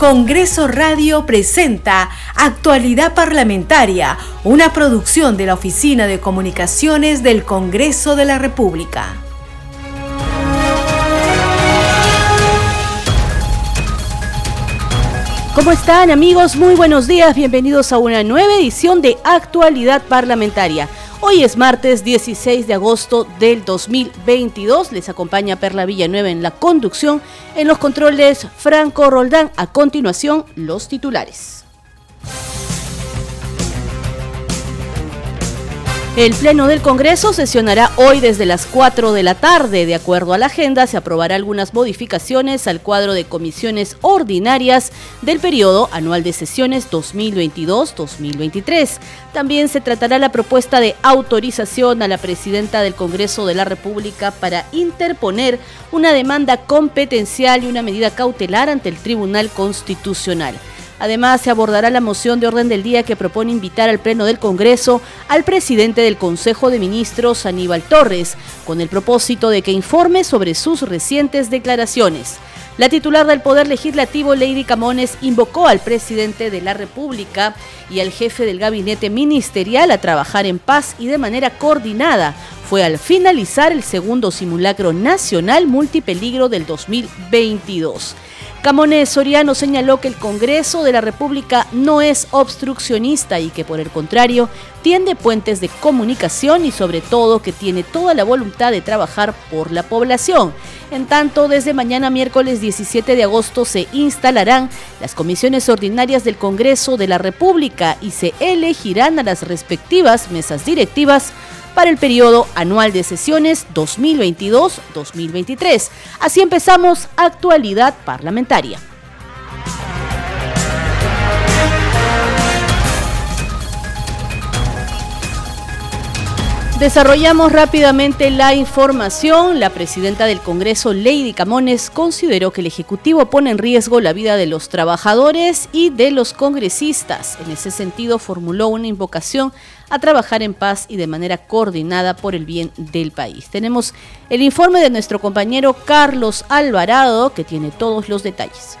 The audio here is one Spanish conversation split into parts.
Congreso Radio presenta Actualidad Parlamentaria, una producción de la Oficina de Comunicaciones del Congreso de la República. ¿Cómo están amigos? Muy buenos días, bienvenidos a una nueva edición de Actualidad Parlamentaria. Hoy es martes 16 de agosto del 2022. Les acompaña Perla Villanueva en la conducción. En los controles, Franco Roldán. A continuación, los titulares. El Pleno del Congreso sesionará hoy desde las 4 de la tarde. De acuerdo a la agenda, se aprobará algunas modificaciones al cuadro de comisiones ordinarias del periodo anual de sesiones 2022-2023. También se tratará la propuesta de autorización a la presidenta del Congreso de la República para interponer una demanda competencial y una medida cautelar ante el Tribunal Constitucional. Además, se abordará la moción de orden del día que propone invitar al Pleno del Congreso al presidente del Consejo de Ministros, Aníbal Torres, con el propósito de que informe sobre sus recientes declaraciones. La titular del Poder Legislativo, Lady Camones, invocó al presidente de la República y al jefe del gabinete ministerial a trabajar en paz y de manera coordinada. Fue al finalizar el segundo simulacro nacional multipeligro del 2022. Camones Soriano señaló que el Congreso de la República no es obstruccionista y que por el contrario tiende puentes de comunicación y sobre todo que tiene toda la voluntad de trabajar por la población. En tanto, desde mañana miércoles 17 de agosto se instalarán las comisiones ordinarias del Congreso de la República y se elegirán a las respectivas mesas directivas para el periodo anual de sesiones 2022-2023. Así empezamos actualidad parlamentaria. Desarrollamos rápidamente la información. La presidenta del Congreso, Lady Camones, consideró que el Ejecutivo pone en riesgo la vida de los trabajadores y de los congresistas. En ese sentido, formuló una invocación a trabajar en paz y de manera coordinada por el bien del país. Tenemos el informe de nuestro compañero Carlos Alvarado, que tiene todos los detalles.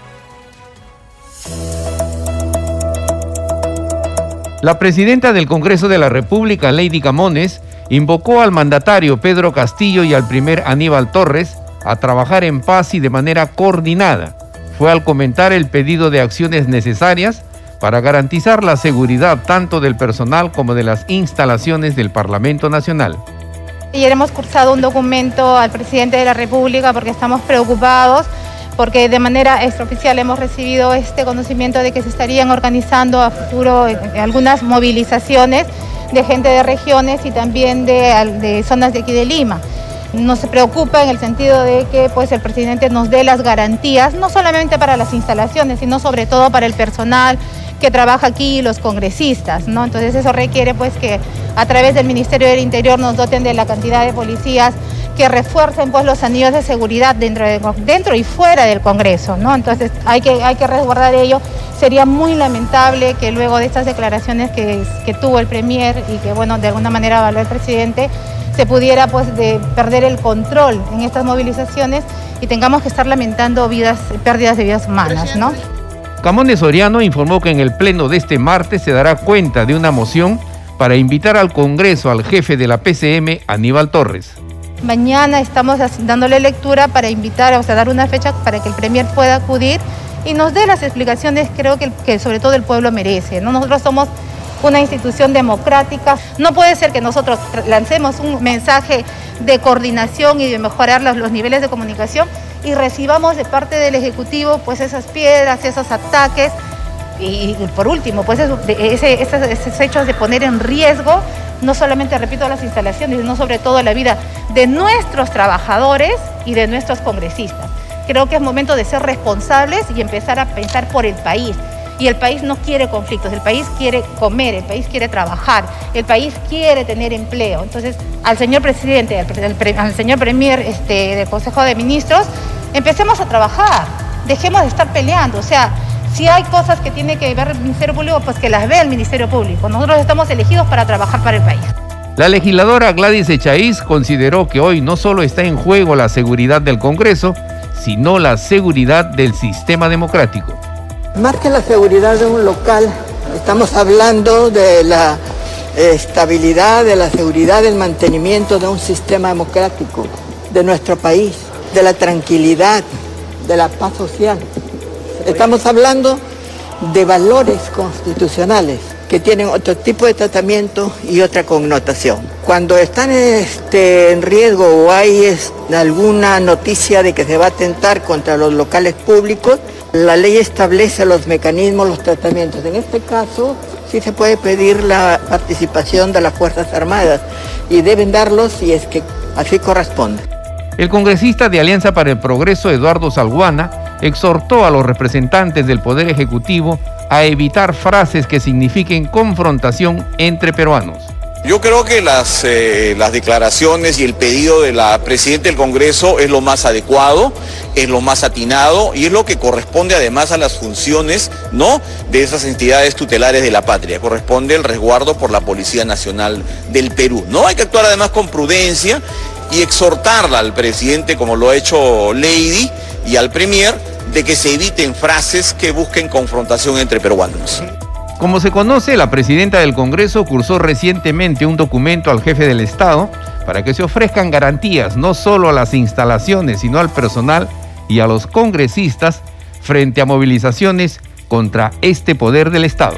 La presidenta del Congreso de la República, Lady Camones, invocó al mandatario Pedro Castillo y al primer Aníbal Torres a trabajar en paz y de manera coordinada. Fue al comentar el pedido de acciones necesarias para garantizar la seguridad tanto del personal como de las instalaciones del Parlamento Nacional. Ayer hemos cursado un documento al presidente de la República porque estamos preocupados porque de manera extraoficial hemos recibido este conocimiento de que se estarían organizando a futuro eh, algunas movilizaciones de gente de regiones y también de, zonas de aquí de Lima. Nos preocupa en el sentido de que pues, el presidente nos dé las garantías, no solamente para las instalaciones, sino sobre todo para el personal que trabaja aquí los congresistas, ¿no? Entonces eso requiere pues que a través del Ministerio del Interior nos doten de la cantidad de policías que refuercen pues los anillos de seguridad dentro, dentro y fuera del Congreso, ¿no? Entonces hay que, hay que resguardar ello. Sería muy lamentable que luego de estas declaraciones que, que tuvo el Premier y que bueno, de alguna manera avaló el presidente, se pudiera pues de perder el control en estas movilizaciones y tengamos que estar lamentando vidas, pérdidas de vidas humanas, ¿no? Camones Soriano informó que en el pleno de este martes se dará cuenta de una moción para invitar al Congreso al jefe de la PCM, Aníbal Torres. Mañana estamos dándole lectura para invitar, o sea, dar una fecha para que el Premier pueda acudir y nos dé las explicaciones creo que, que sobre todo el pueblo merece. ¿no? Nosotros somos una institución democrática. No puede ser que nosotros lancemos un mensaje de coordinación y de mejorar los, niveles de comunicación y recibamos de parte del Ejecutivo pues esas piedras, esos ataques y, por último, pues ese, esos, hechos de poner en riesgo no solamente, repito, las instalaciones, sino sobre todo la vida de nuestros trabajadores y de nuestros congresistas. Creo que es momento de ser responsables y empezar a pensar por el país. Y el país no quiere conflictos, el país quiere comer, el país quiere trabajar, el país quiere tener empleo. Entonces, al señor presidente, al, señor premier este, del Consejo de Ministros, empecemos a trabajar, dejemos de estar peleando. O sea, si hay cosas que tiene que ver el Ministerio Público, pues que las vea el Ministerio Público. Nosotros estamos elegidos para trabajar para el país. La legisladora Gladys Echaíz consideró que hoy no solo está en juego la seguridad del Congreso, sino la seguridad del sistema democrático. Más que la seguridad de un local, estamos hablando de la estabilidad, de la seguridad, del mantenimiento de un sistema democrático de nuestro país, de la tranquilidad, de la paz social. Estamos hablando de valores constitucionales que tienen otro tipo de tratamiento y otra connotación. Cuando están este, en riesgo o hay alguna noticia de que se va a atentar contra los locales públicos, la ley establece los mecanismos, los tratamientos. En este caso, sí se puede pedir la participación de las Fuerzas Armadas y deben darlos si es que así corresponde. El congresista de Alianza para el Progreso, Eduardo Salguana, exhortó a los representantes del Poder Ejecutivo a evitar frases que signifiquen confrontación entre peruanos. Yo creo que las, eh, las declaraciones y el pedido de la Presidenta del Congreso es lo más adecuado, es lo más atinado y es lo que corresponde además a las funciones ¿no? de esas entidades tutelares de la patria. Corresponde el resguardo por la Policía Nacional del Perú. ¿no? Hay que actuar además con prudencia y exhortarla al presidente, como lo ha hecho Lady, y al Premier, de que se eviten frases que busquen confrontación entre peruanos. Como se conoce, la presidenta del Congreso cursó recientemente un documento al jefe del Estado para que se ofrezcan garantías no solo a las instalaciones, sino al personal y a los congresistas frente a movilizaciones contra este poder del Estado.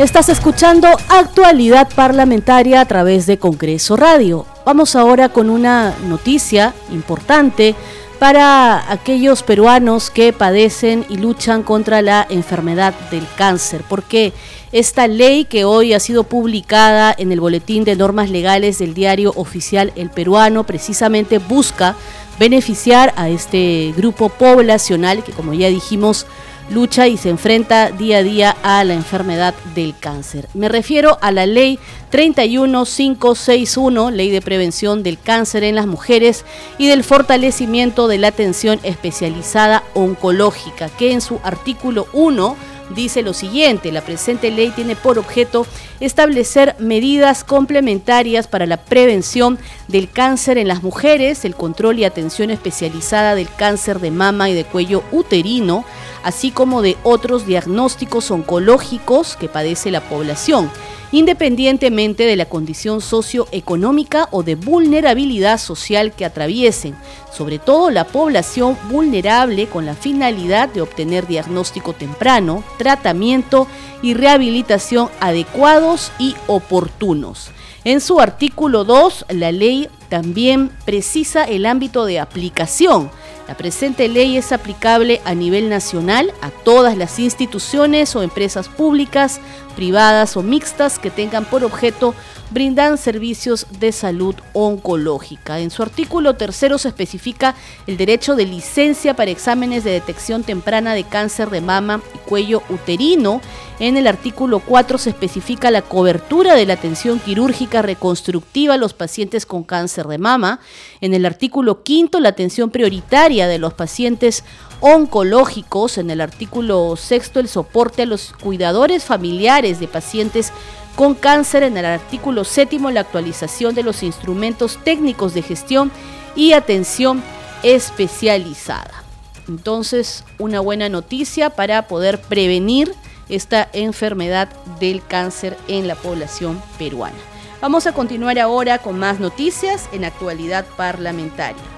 Estás escuchando actualidad parlamentaria a través de Congreso Radio. Vamos ahora con una noticia importante para aquellos peruanos que padecen y luchan contra la enfermedad del cáncer, porque esta ley que hoy ha sido publicada en el Boletín de Normas Legales del diario oficial El Peruano precisamente busca beneficiar a este grupo poblacional que como ya dijimos lucha y se enfrenta día a día a la enfermedad del cáncer. Me refiero a la ley 31561, ley de prevención del cáncer en las mujeres y del fortalecimiento de la atención especializada oncológica, que en su artículo 1 dice lo siguiente, la presente ley tiene por objeto establecer medidas complementarias para la prevención del cáncer en las mujeres, el control y atención especializada del cáncer de mama y de cuello uterino, así como de otros diagnósticos oncológicos que padece la población independientemente de la condición socioeconómica o de vulnerabilidad social que atraviesen, sobre todo la población vulnerable con la finalidad de obtener diagnóstico temprano, tratamiento y rehabilitación adecuados y oportunos. En su artículo 2, la ley también precisa el ámbito de aplicación. La presente ley es aplicable a nivel nacional a todas las instituciones o empresas públicas, privadas o mixtas que tengan por objeto brindar servicios de salud oncológica. En su artículo tercero se especifica el derecho de licencia para exámenes de detección temprana de cáncer de mama y cuello uterino. En el artículo 4 se especifica la cobertura de la atención quirúrgica reconstructiva a los pacientes con cáncer de mama. En el artículo 5 la atención prioritaria de los pacientes oncológicos, en el artículo sexto el soporte a los cuidadores familiares de pacientes con cáncer, en el artículo séptimo la actualización de los instrumentos técnicos de gestión y atención especializada. Entonces, una buena noticia para poder prevenir esta enfermedad del cáncer en la población peruana. Vamos a continuar ahora con más noticias en actualidad parlamentaria.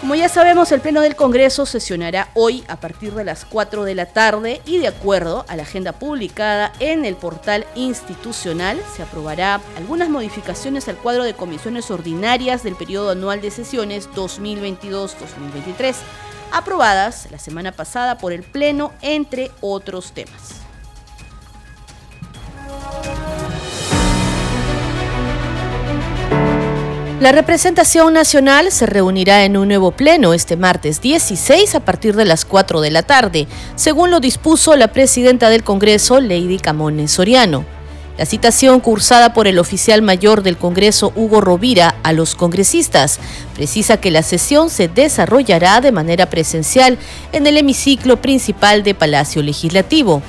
Como ya sabemos, el Pleno del Congreso sesionará hoy a partir de las 4 de la tarde y de acuerdo a la agenda publicada en el portal institucional se aprobará algunas modificaciones al cuadro de comisiones ordinarias del periodo anual de sesiones 2022-2023, aprobadas la semana pasada por el Pleno, entre otros temas. La representación nacional se reunirá en un nuevo pleno este martes 16 a partir de las 4 de la tarde, según lo dispuso la presidenta del Congreso, Lady Camones Soriano. La citación cursada por el oficial mayor del Congreso, Hugo Rovira, a los congresistas, precisa que la sesión se desarrollará de manera presencial en el hemiciclo principal de Palacio Legislativo.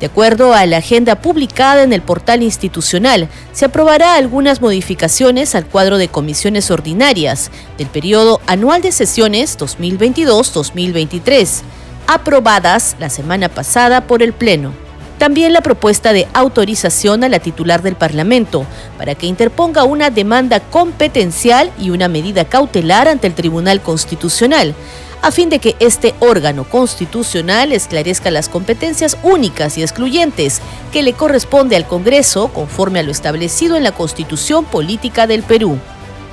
De acuerdo a la agenda publicada en el portal institucional, se aprobará algunas modificaciones al cuadro de comisiones ordinarias del periodo anual de sesiones 2022-2023, aprobadas la semana pasada por el Pleno. También la propuesta de autorización a la titular del Parlamento para que interponga una demanda competencial y una medida cautelar ante el Tribunal Constitucional a fin de que este órgano constitucional esclarezca las competencias únicas y excluyentes que le corresponde al Congreso conforme a lo establecido en la Constitución Política del Perú.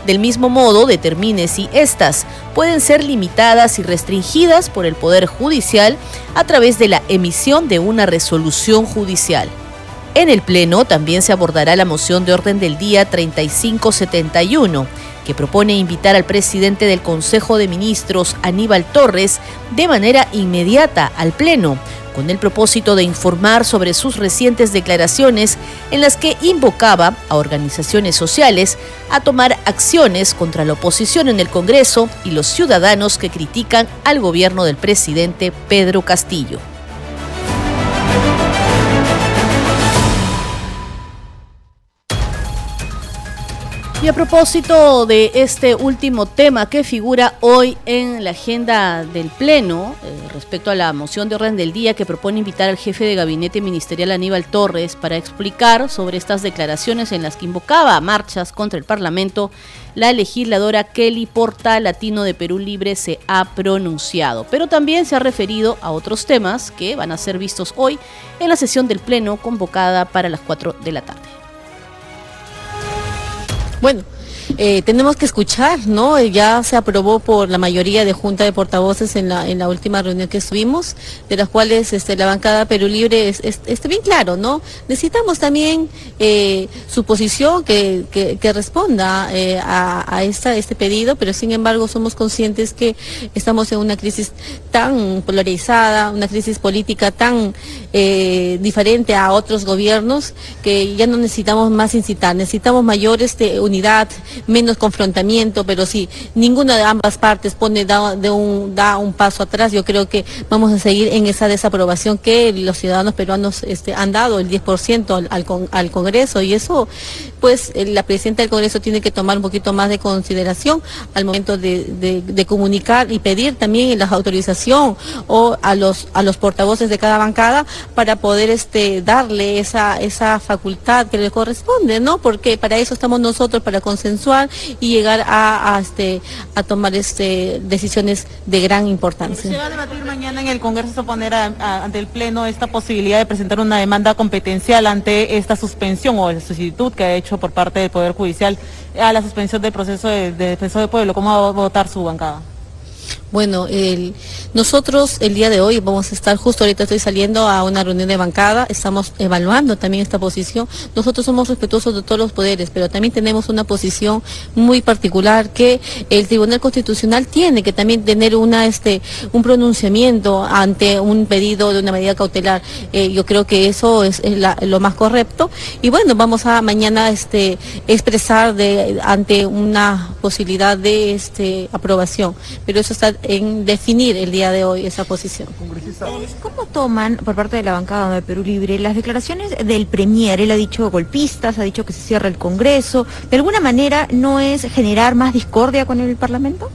Del mismo modo, determine si éstas pueden ser limitadas y restringidas por el Poder Judicial a través de la emisión de una resolución judicial. En el Pleno también se abordará la moción de orden del día 3571 que propone invitar al presidente del Consejo de Ministros, Aníbal Torres, de manera inmediata al Pleno, con el propósito de informar sobre sus recientes declaraciones en las que invocaba a organizaciones sociales a tomar acciones contra la oposición en el Congreso y los ciudadanos que critican al gobierno del presidente Pedro Castillo. Y a propósito de este último tema que figura hoy en la agenda del Pleno, eh, respecto a la moción de orden del día que propone invitar al jefe de gabinete ministerial Aníbal Torres para explicar sobre estas declaraciones en las que invocaba marchas contra el Parlamento, la legisladora Kelly Porta, latino de Perú Libre, se ha pronunciado. Pero también se ha referido a otros temas que van a ser vistos hoy en la sesión del Pleno convocada para las 4 de la tarde. Bueno, eh, tenemos que escuchar, ¿no? Ya se aprobó por la mayoría de junta de portavoces en la, última reunión que estuvimos, de las cuales este, la bancada Perú Libre está bien claro, ¿no? Necesitamos también eh, su posición que, responda eh, a, este pedido, pero sin embargo somos conscientes que estamos en una crisis tan polarizada, una crisis política tan diferente a otros gobiernos que ya no necesitamos más incitar, necesitamos mayor este, unidad, menos confrontamiento, pero si ninguna de ambas partes pone da, de un, da un paso atrás, yo creo que vamos a seguir en esa desaprobación que los ciudadanos peruanos este, han dado, el 10% al, al, Congreso, y eso, pues la presidenta del Congreso tiene que tomar un poquito más de consideración al momento de, comunicar y pedir también la autorización o a los, a los portavoces de cada bancada para poder este, darle esa, esa facultad que le corresponde, ¿no? Porque para eso estamos nosotros, para consensuar y llegar a, este, a tomar este, decisiones de gran importancia. ¿Se va a debatir mañana en el Congreso poner ante el Pleno esta posibilidad de presentar una demanda competencial ante esta suspensión o la solicitud que ha hecho por parte del Poder Judicial a la suspensión del proceso de, de defensor del pueblo? ¿Cómo va a votar su bancada? Bueno, nosotros el día de hoy vamos a estar, justo ahorita estoy saliendo a una reunión de bancada, estamos evaluando también esta posición. Nosotros somos respetuosos de todos los poderes, pero también tenemos una posición muy particular que el Tribunal Constitucional tiene que también tener una, este, un pronunciamiento ante un pedido de una medida cautelar. Eh, yo creo que eso es, lo más correcto. Y bueno, vamos a mañana este, expresar de, ante una posibilidad de este, aprobación. Pero eso está en definir el día de hoy esa posición. ¿Cómo toman por parte de la bancada de Perú Libre las declaraciones del Premier? Él ha dicho golpistas, ha dicho que se cierra el Congreso. ¿De alguna manera no es generar más discordia con el Parlamento?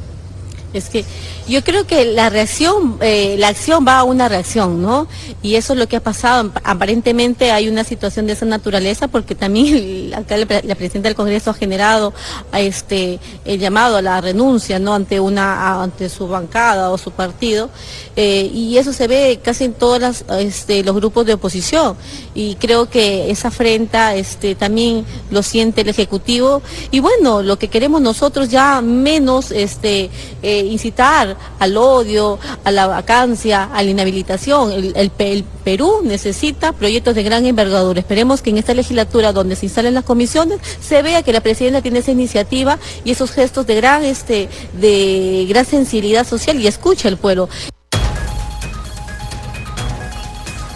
Es que yo creo que la reacción, eh, la acción va a una reacción, ¿no? Y eso es lo que ha pasado. Aparentemente hay una situación de esa naturaleza porque también la, la presidenta del Congreso ha generado este el llamado a la renuncia, ¿no? Ante una ante su bancada o su partido eh, y eso se ve casi en todos este, los grupos de oposición y creo que esa afrenta este también lo siente el ejecutivo y bueno lo que queremos nosotros ya menos este eh, incitar al odio, a la vacancia, a la inhabilitación. El, Perú necesita proyectos de gran envergadura. Esperemos que en esta legislatura donde se instalen las comisiones se vea que la presidenta tiene esa iniciativa y esos gestos de gran, este, de gran sensibilidad social y escucha al pueblo.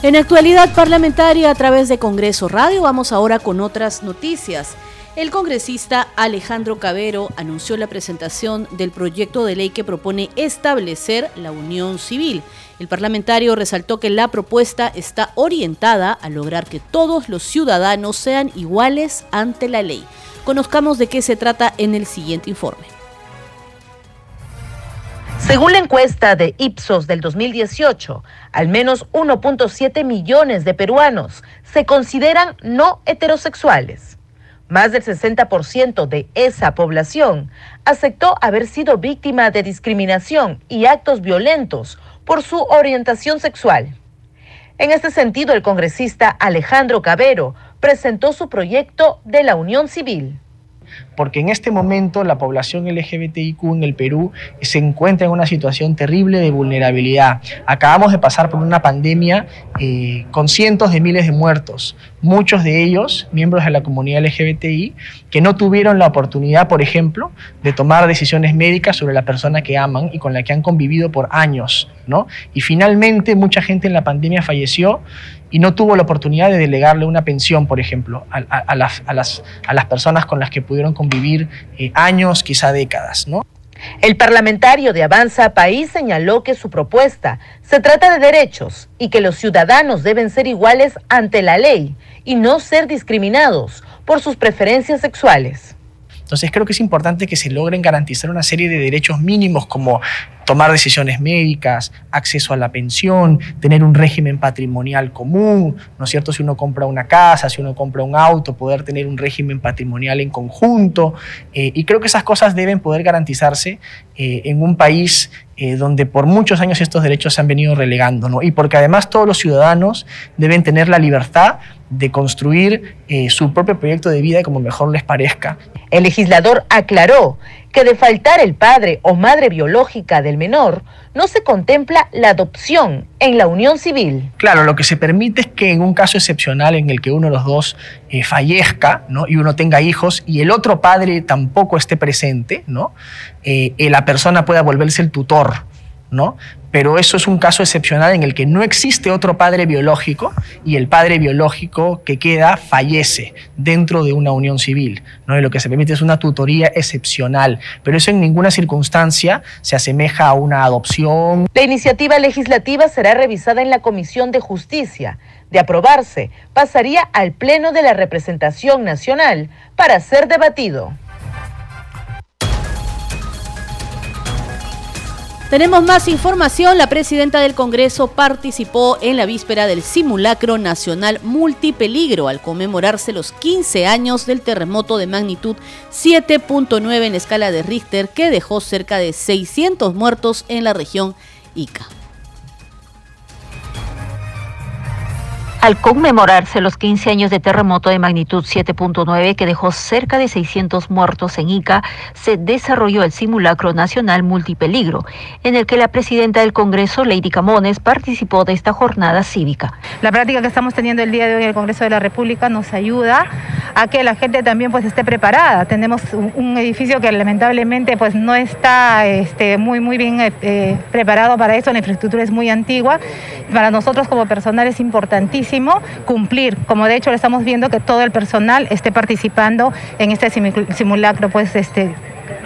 En actualidad parlamentaria a través de Congreso Radio vamos ahora con otras noticias. El congresista Alejandro Cabero anunció la presentación del proyecto de ley que propone establecer la unión civil. El parlamentario resaltó que la propuesta está orientada a lograr que todos los ciudadanos sean iguales ante la ley. Conozcamos de qué se trata en el siguiente informe. Según la encuesta de Ipsos del 2018, al menos 1.7 millones de peruanos se consideran no heterosexuales. Más del 60% de esa población aceptó haber sido víctima de discriminación y actos violentos por su orientación sexual. En este sentido, el congresista Alejandro Cabero presentó su proyecto de la Unión Civil porque en este momento la población LGBTIQ en el Perú se encuentra en una situación terrible de vulnerabilidad. Acabamos de pasar por una pandemia eh, con cientos de miles de muertos, muchos de ellos miembros de la comunidad LGBTI que no tuvieron la oportunidad, por ejemplo, de tomar decisiones médicas sobre la persona que aman y con la que han convivido por años, ¿no? Y finalmente mucha gente en la pandemia falleció y no tuvo la oportunidad de delegarle una pensión, por ejemplo, a, las, a las, personas con las que pudieron convivir eh, años, quizá décadas, ¿no? El parlamentario de Avanza País señaló que su propuesta se trata de derechos y que los ciudadanos deben ser iguales ante la ley y no ser discriminados por sus preferencias sexuales. Entonces creo que es importante que se logren garantizar una serie de derechos mínimos como tomar decisiones médicas, acceso a la pensión, tener un régimen patrimonial común, ¿no es cierto? Si uno compra una casa, si uno compra un auto, poder tener un régimen patrimonial en conjunto. Eh, y creo que esas cosas deben poder garantizarse eh, en un país eh, donde por muchos años estos derechos se han venido relegando, ¿no? Y porque además todos los ciudadanos deben tener la libertad de construir su propio proyecto de vida como mejor les parezca. El legislador aclaró que de faltar el padre o madre biológica del menor, no se contempla la adopción en la unión civil. Claro, lo que se permite es que en un caso excepcional en el que uno de los dos eh, fallezca ¿no? y uno tenga hijos y el otro padre tampoco esté presente, ¿no? Eh, eh, la persona pueda volverse el tutor ¿no? Pero eso es un caso excepcional en el que no existe otro padre biológico y el padre biológico que queda fallece dentro de una unión civil, ¿no? Lo que se permite es una tutoría excepcional, pero eso en ninguna circunstancia se asemeja a una adopción. La iniciativa legislativa será revisada en la Comisión de Justicia. De aprobarse, pasaría al Pleno de la Representación Nacional para ser debatido. Tenemos más información. La presidenta del Congreso participó en la víspera del simulacro nacional multipeligro al conmemorarse los 15 años del terremoto de magnitud 7.9 en escala de Richter que dejó cerca de 600 muertos en la región Ica. Al conmemorarse los 15 años de terremoto de magnitud 7.9 que dejó cerca de 600 muertos en Ica, se desarrolló el simulacro nacional multipeligro, en el que la presidenta del Congreso, Lady Camones, participó de esta jornada cívica. La práctica que estamos teniendo el día de hoy en el Congreso de la República nos ayuda a que la gente también pues esté preparada. Tenemos un, edificio que lamentablemente pues no está este, muy, muy bien eh, eh, preparado para eso, la infraestructura es muy antigua. Para nosotros como personal es importantísimo cumplir, como de hecho lo estamos viendo que todo el personal esté participando en este simulacro, pues este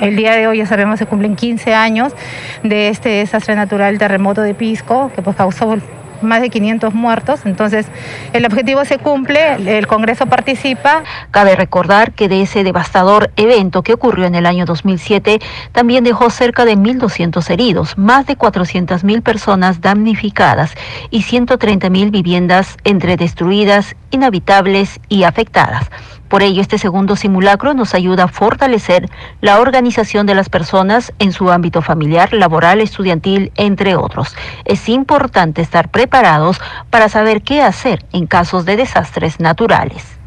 el día de hoy ya sabemos se cumplen 15 años de este desastre natural terremoto de Pisco que pues causó más de 500 muertos. Entonces, el objetivo se cumple, el Congreso participa. Cabe recordar que de ese devastador evento que ocurrió en el año 2007, también dejó cerca de 1.200 heridos, más de 400.000 personas damnificadas y 130.000 viviendas entre destruidas, inhabitables y afectadas. Por ello, este segundo simulacro nos ayuda a fortalecer la organización de las personas en su ámbito familiar, laboral, estudiantil, entre otros. Es importante estar preparados para saber qué hacer en casos de desastres naturales.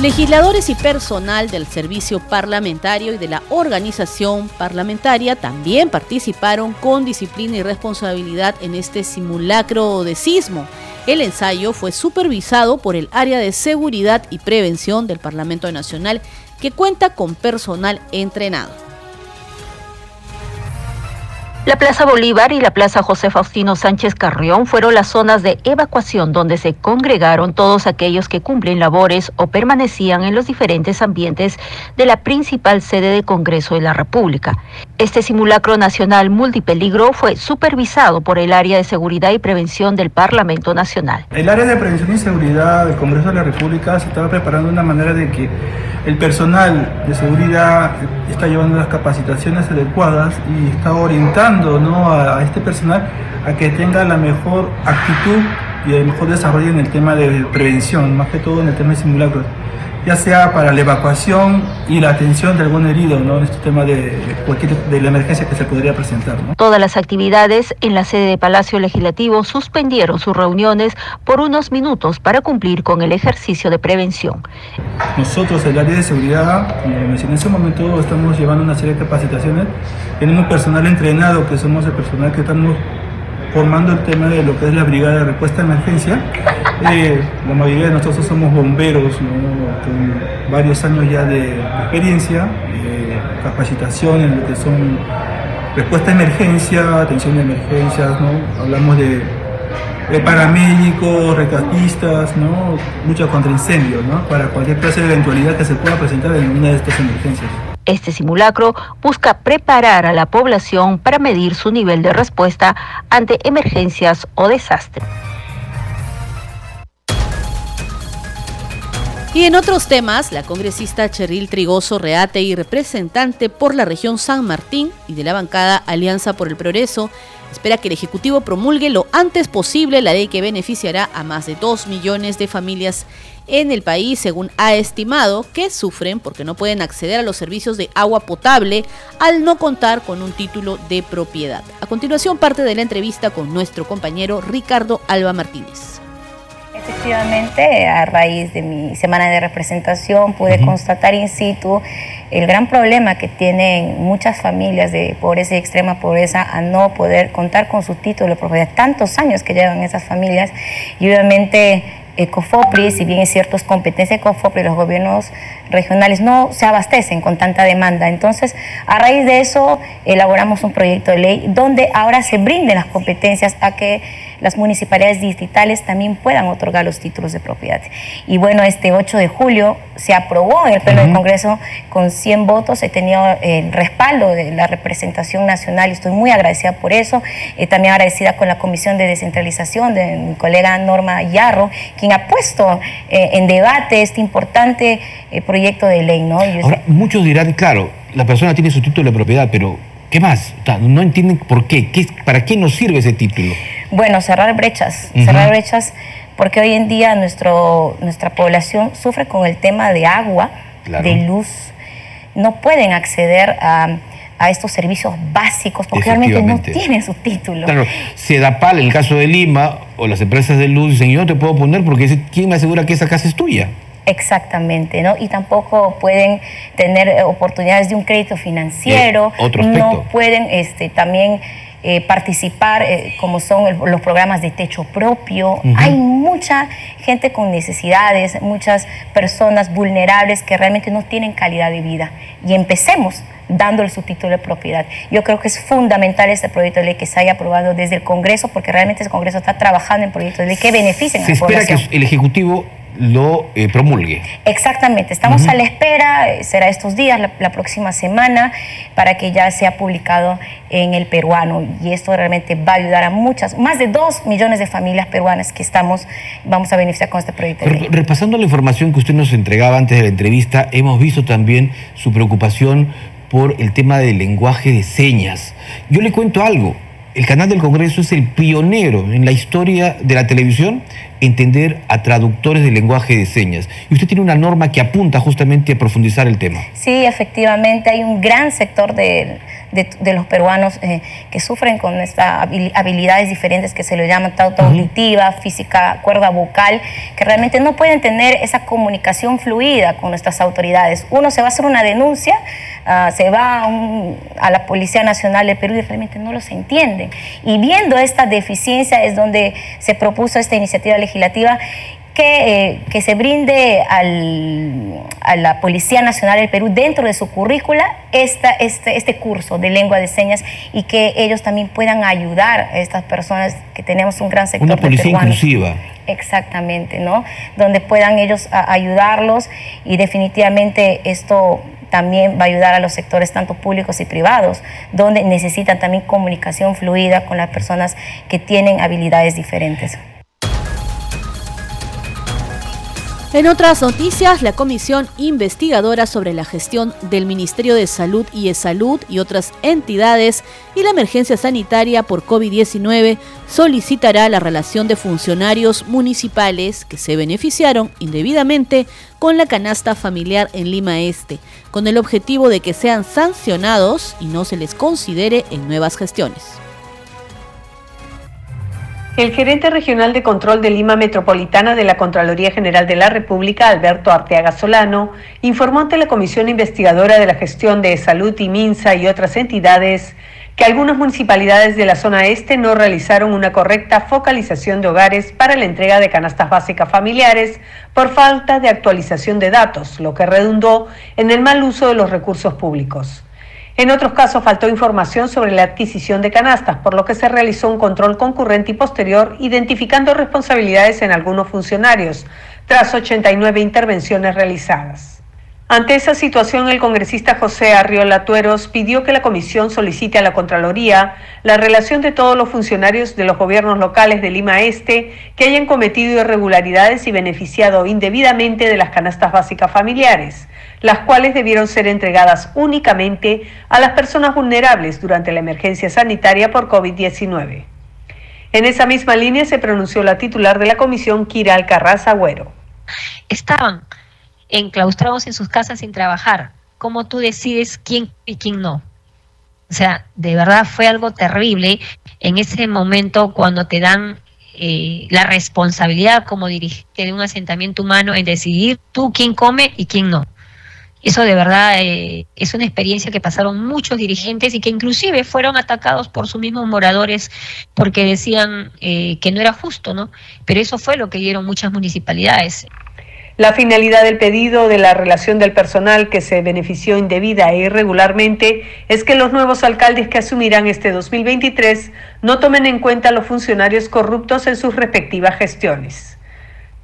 Legisladores y personal del servicio parlamentario y de la organización parlamentaria también participaron con disciplina y responsabilidad en este simulacro de sismo. El ensayo fue supervisado por el área de seguridad y prevención del Parlamento Nacional, que cuenta con personal entrenado. La Plaza Bolívar y la Plaza José Faustino Sánchez Carrión fueron las zonas de evacuación donde se congregaron todos aquellos que cumplen labores o permanecían en los diferentes ambientes de la principal sede de Congreso de la República. Este simulacro nacional multipeligro fue supervisado por el área de seguridad y prevención del Parlamento Nacional. El área de prevención y seguridad del Congreso de la República se estaba preparando de una manera de que el personal de seguridad está llevando las capacitaciones adecuadas y está orientando ¿no? a, este personal a que tenga la mejor actitud y el mejor desarrollo en el tema de prevención, más que todo en el tema de simulacros, ya sea para la evacuación y la atención de algún herido, ¿no? en este tema de cualquier de la emergencia que se podría presentar. ¿no? Todas las actividades en la sede de Palacio Legislativo suspendieron sus reuniones por unos minutos para cumplir con el ejercicio de prevención. Nosotros, el área de seguridad, como mencioné en ese momento, estamos llevando una serie de capacitaciones. Tenemos personal entrenado, que somos el personal que estamos formando el tema de lo que es la brigada de respuesta a emergencia. Eh, la mayoría de nosotros somos bomberos, ¿no? con varios años ya de experiencia, eh, capacitación en lo que son respuesta a emergencia, atención de emergencias, hablamos de, paramédicos, rescatistas, ¿no? contra incendios, ¿no? para cualquier clase de eventualidad que se pueda presentar en una de estas emergencias. Este simulacro busca preparar a la población para medir su nivel de respuesta ante emergencias o desastres. Y en otros temas, la congresista Cheryl Trigoso Reate y representante por la región San Martín y de la bancada Alianza por el Progreso espera que el Ejecutivo promulgue lo antes posible la ley que beneficiará a más de 2 millones de familias en el país, según ha estimado, que sufren porque no pueden acceder a los servicios de agua potable al no contar con un título de propiedad. A continuación, parte de la entrevista con nuestro compañero Ricardo Alba Martínez. Efectivamente, a raíz de mi semana de representación pude constatar in situ el gran problema que tienen muchas familias de pobreza y extrema pobreza a no poder contar con su título de propiedad. Tantos años que llevan esas familias y obviamente Ecofopri, si bien es cierto es de Ecofopri, los gobiernos regionales no se abastecen con tanta demanda. Entonces, a raíz de eso, elaboramos un proyecto de ley donde ahora se brinden las competencias a que las municipalidades distritales también puedan otorgar los títulos de propiedad. Y bueno, este 8 de julio se aprobó en el Pleno del Congreso con 100 votos, he tenido el respaldo de la representación nacional y estoy muy agradecida por eso. Eh, también agradecida con la Comisión de Descentralización de mi colega Norma Yarro, quien ha puesto eh, en debate este importante eh, proyecto de ley. ¿no? Ahora, muchos dirán, claro, la persona tiene su título de propiedad, pero ¿qué más? O sea, no entienden por qué. ¿Qué- ¿Para qué nos sirve ese título? Bueno, cerrar brechas, cerrar brechas, porque hoy en día nuestro, nuestra población sufre con el tema de agua, Claro. de luz, no pueden acceder a, a estos servicios básicos porque realmente no tienen su título. Claro, Sedapal, en el caso de Lima, o las empresas de luz dicen, yo no te puedo poner porque ¿quién me asegura que esa casa es tuya? Exactamente, ¿no? Y tampoco pueden tener eh, oportunidades de un crédito financiero, Eh, otro no pueden este, también eh, participar eh, como son el- los programas de techo propio. Hay mucha gente con necesidades, muchas personas vulnerables que realmente no tienen calidad de vida. Y empecemos dándole su título de propiedad. Yo creo que es fundamental este proyecto de ley que se haya aprobado desde el Congreso, porque realmente el Congreso está trabajando en proyectos de ley que beneficien a Se la espera población. que el Ejecutivo lo eh, promulgue. Exactamente, estamos a la espera, eh, será estos días, la, la próxima semana, para que ya sea publicado en el peruano. Y esto realmente va a ayudar a muchas, más de dos millones de familias peruanas que estamos, vamos a beneficiar con este proyecto. Re- Repasando la información que usted nos entregaba antes de la entrevista, hemos visto también su preocupación por el tema del lenguaje de señas. Yo le cuento algo. El canal del Congreso es el pionero en la historia de la televisión entender a traductores de lenguaje de señas. Y usted tiene una norma que apunta justamente a profundizar el tema. Sí, efectivamente, hay un gran sector de, de- de los peruanos eh, que sufren con estas habil- habilidades diferentes que se le llaman tanto auditiva, física, cuerda vocal, que realmente no pueden tener esa comunicación fluida con nuestras autoridades. Uno se va a hacer una denuncia, ah, se va a, un- a la Policía Nacional de Perú y realmente no los entienden. Y viendo esta deficiencia es donde se propuso esta iniciativa legislativa que, que se brinde al, a la Policía Nacional del Perú dentro de su currícula esta, este, este curso de lengua de señas y que ellos también puedan ayudar a estas personas que tenemos un gran sector. Una policía inclusiva. Exactamente, ¿no? Donde puedan ellos ayudarlos y definitivamente esto también va a ayudar a los sectores tanto públicos y privados, donde necesitan también comunicación fluida con las personas que tienen habilidades diferentes. En otras noticias, la Comisión Investigadora sobre la Gestión del Ministerio de Salud y E-Salud y otras entidades y la emergencia sanitaria por COVID-19 solicitará la relación de funcionarios municipales que se beneficiaron indebidamente con la canasta familiar en Lima Este, con el objetivo de que sean sancionados y no se les considere en nuevas gestiones. El gerente regional de control de Lima Metropolitana de la Contraloría General de la República, Alberto Arteaga Solano, informó ante la Comisión Investigadora de la Gestión de Salud y MINSA y otras entidades que algunas municipalidades de la zona este no realizaron una correcta focalización de hogares para la entrega de canastas básicas familiares por falta de actualización de datos, lo que redundó en el mal uso de los recursos públicos. En otros casos faltó información sobre la adquisición de canastas, por lo que se realizó un control concurrente y posterior, identificando responsabilidades en algunos funcionarios, tras 89 intervenciones realizadas. Ante esa situación, el congresista José Arriola Tueros pidió que la comisión solicite a la Contraloría la relación de todos los funcionarios de los gobiernos locales de Lima Este que hayan cometido irregularidades y beneficiado indebidamente de las canastas básicas familiares, las cuales debieron ser entregadas únicamente a las personas vulnerables durante la emergencia sanitaria por COVID-19. En esa misma línea se pronunció la titular de la comisión, Kira Alcarraz Agüero. Estaban enclaustrados en sus casas sin trabajar. ¿Cómo tú decides quién y quién no? O sea, de verdad fue algo terrible en ese momento cuando te dan eh, la responsabilidad como dirigente de un asentamiento humano en decidir tú quién come y quién no. Eso de verdad eh, es una experiencia que pasaron muchos dirigentes y que inclusive fueron atacados por sus mismos moradores porque decían eh, que no era justo, ¿no? Pero eso fue lo que dieron muchas municipalidades. La finalidad del pedido de la relación del personal que se benefició indebida e irregularmente es que los nuevos alcaldes que asumirán este 2023 no tomen en cuenta a los funcionarios corruptos en sus respectivas gestiones.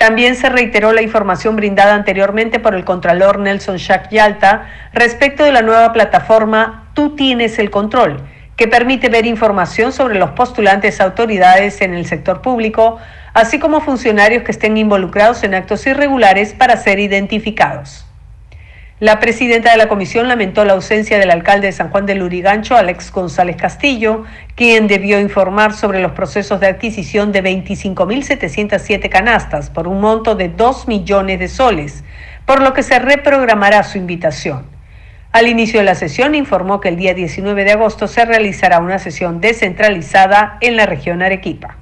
También se reiteró la información brindada anteriormente por el Contralor Nelson Shack Yalta respecto de la nueva plataforma Tú tienes el control, que permite ver información sobre los postulantes a autoridades en el sector público, así como funcionarios que estén involucrados en actos irregulares para ser identificados. La presidenta de la comisión lamentó la ausencia del alcalde de San Juan del Lurigancho, Alex González Castillo, quien debió informar sobre los procesos de adquisición de 25.707 canastas por un monto de 2 millones de soles, por lo que se reprogramará su invitación. Al inicio de la sesión informó que el día 19 de agosto se realizará una sesión descentralizada en la región Arequipa.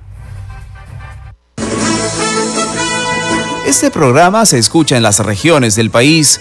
Este programa se escucha en las regiones del país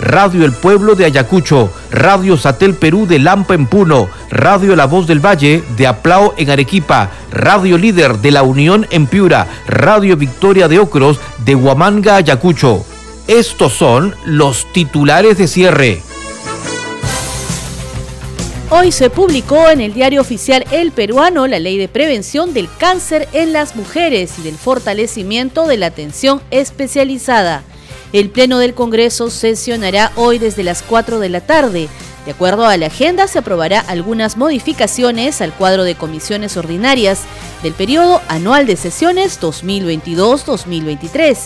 Radio El Pueblo de Ayacucho, Radio Satel Perú de Lampa en Puno, Radio La Voz del Valle de Aplao en Arequipa, Radio Líder de La Unión en Piura, Radio Victoria de Ocros de Huamanga, Ayacucho. Estos son los titulares de cierre. Hoy se publicó en el diario oficial El Peruano la ley de prevención del cáncer en las mujeres y del fortalecimiento de la atención especializada. El Pleno del Congreso sesionará hoy desde las 4 de la tarde. De acuerdo a la agenda, se aprobará algunas modificaciones al cuadro de comisiones ordinarias del periodo anual de sesiones 2022-2023.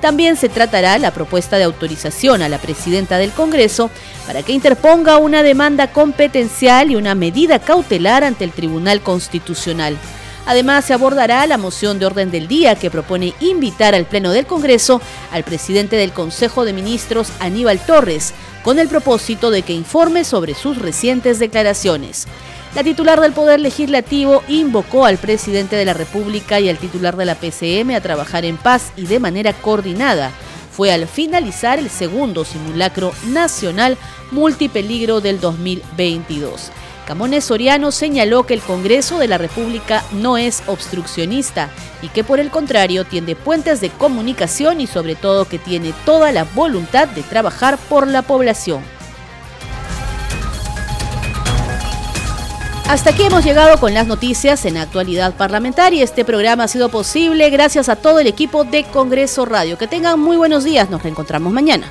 También se tratará la propuesta de autorización a la presidenta del Congreso para que interponga una demanda competencial y una medida cautelar ante el Tribunal Constitucional. Además, se abordará la moción de orden del día que propone invitar al Pleno del Congreso al presidente del Consejo de Ministros, Aníbal Torres, con el propósito de que informe sobre sus recientes declaraciones. La titular del Poder Legislativo invocó al presidente de la República y al titular de la PCM a trabajar en paz y de manera coordinada. Fue al finalizar el segundo simulacro nacional multipeligro del 2022. Camones Soriano señaló que el Congreso de la República no es obstruccionista y que por el contrario tiende puentes de comunicación y sobre todo que tiene toda la voluntad de trabajar por la población. Hasta aquí hemos llegado con las noticias en actualidad parlamentaria. Este programa ha sido posible gracias a todo el equipo de Congreso Radio. Que tengan muy buenos días. Nos reencontramos mañana.